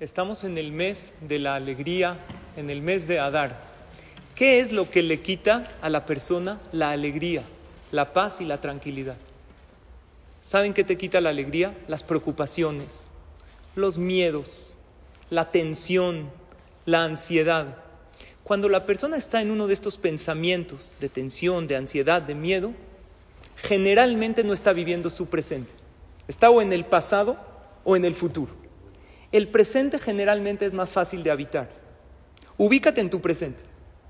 Estamos en el mes de la alegría, en el mes de Adar. ¿Qué es lo que le quita a la persona la alegría, la paz y la tranquilidad? ¿Saben qué te quita la alegría? Las preocupaciones, los miedos, la tensión, la ansiedad. Cuando la persona está en uno de estos pensamientos de tensión, de ansiedad, de miedo, generalmente no está viviendo su presente. Está o en el pasado o en el futuro. El presente generalmente es más fácil de habitar. Ubícate en tu presente.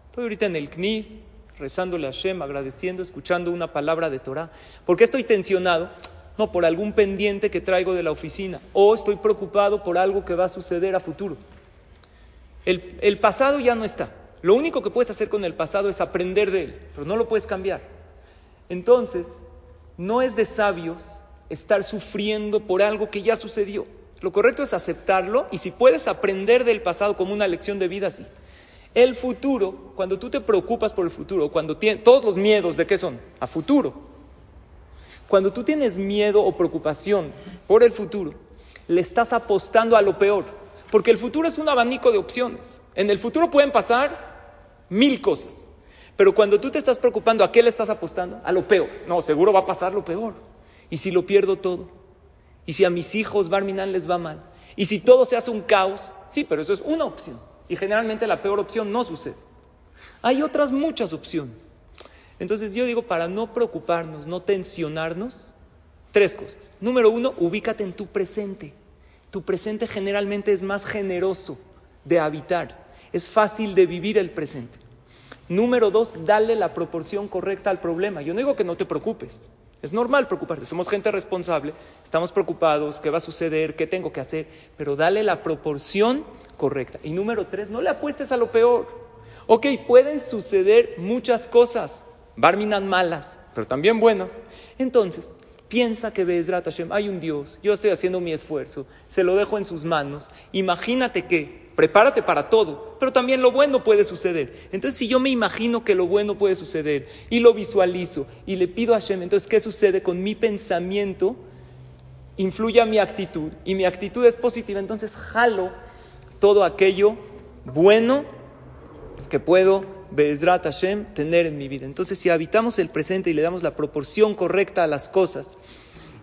Estoy ahorita en el CNIS, rezándole a Hashem, agradeciendo, escuchando una palabra de Torah. ¿Por qué estoy tensionado? No, por algún pendiente que traigo de la oficina. O estoy preocupado por algo que va a suceder a futuro. El, el pasado ya no está. Lo único que puedes hacer con el pasado es aprender de él, pero no lo puedes cambiar. Entonces, no es de sabios estar sufriendo por algo que ya sucedió. Lo correcto es aceptarlo y si puedes aprender del pasado como una lección de vida, sí. El futuro, cuando tú te preocupas por el futuro, cuando tienes todos los miedos de qué son, a futuro. Cuando tú tienes miedo o preocupación por el futuro, le estás apostando a lo peor, porque el futuro es un abanico de opciones. En el futuro pueden pasar mil cosas, pero cuando tú te estás preocupando, ¿a qué le estás apostando? A lo peor. No, seguro va a pasar lo peor. ¿Y si lo pierdo todo? Y si a mis hijos Barminan les va mal, y si todo se hace un caos, sí, pero eso es una opción. Y generalmente la peor opción no sucede. Hay otras muchas opciones. Entonces yo digo, para no preocuparnos, no tensionarnos, tres cosas. Número uno, ubícate en tu presente. Tu presente generalmente es más generoso de habitar. Es fácil de vivir el presente. Número dos, dale la proporción correcta al problema. Yo no digo que no te preocupes. Es normal preocuparse, somos gente responsable, estamos preocupados, qué va a suceder, qué tengo que hacer, pero dale la proporción correcta. Y número tres, no le apuestes a lo peor. Ok, pueden suceder muchas cosas, barminan malas, pero también buenas. Entonces, piensa que Bezrat Hashem, hay un Dios, yo estoy haciendo mi esfuerzo, se lo dejo en sus manos. Imagínate que prepárate para todo, pero también lo bueno puede suceder. Entonces, si yo me imagino que lo bueno puede suceder y lo visualizo y le pido a Hashem, entonces, ¿qué sucede con mi pensamiento? Influye a mi actitud y mi actitud es positiva, entonces jalo todo aquello bueno que puedo, Bezrat Hashem, tener en mi vida. Entonces, si habitamos el presente y le damos la proporción correcta a las cosas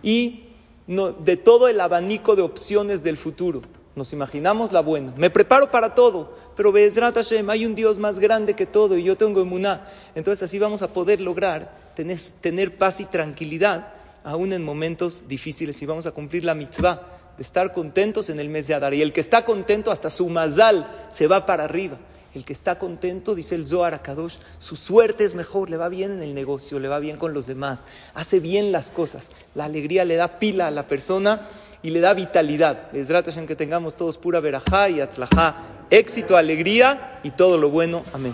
y de todo el abanico de opciones del futuro, nos imaginamos la buena. Me preparo para todo, pero Bezrat Hashem, hay un Dios más grande que todo y yo tengo emuná. Entonces así vamos a poder lograr tener, tener paz y tranquilidad aún en momentos difíciles y vamos a cumplir la mitzvah de estar contentos en el mes de Adar. Y el que está contento hasta su mazal se va para arriba. El que está contento, dice el Zohar Akadosh, su suerte es mejor, le va bien en el negocio, le va bien con los demás, hace bien las cosas. La alegría le da pila a la persona y le da vitalidad. Es en que tengamos todos pura verajá y atzlajá, éxito, alegría y todo lo bueno. Amén.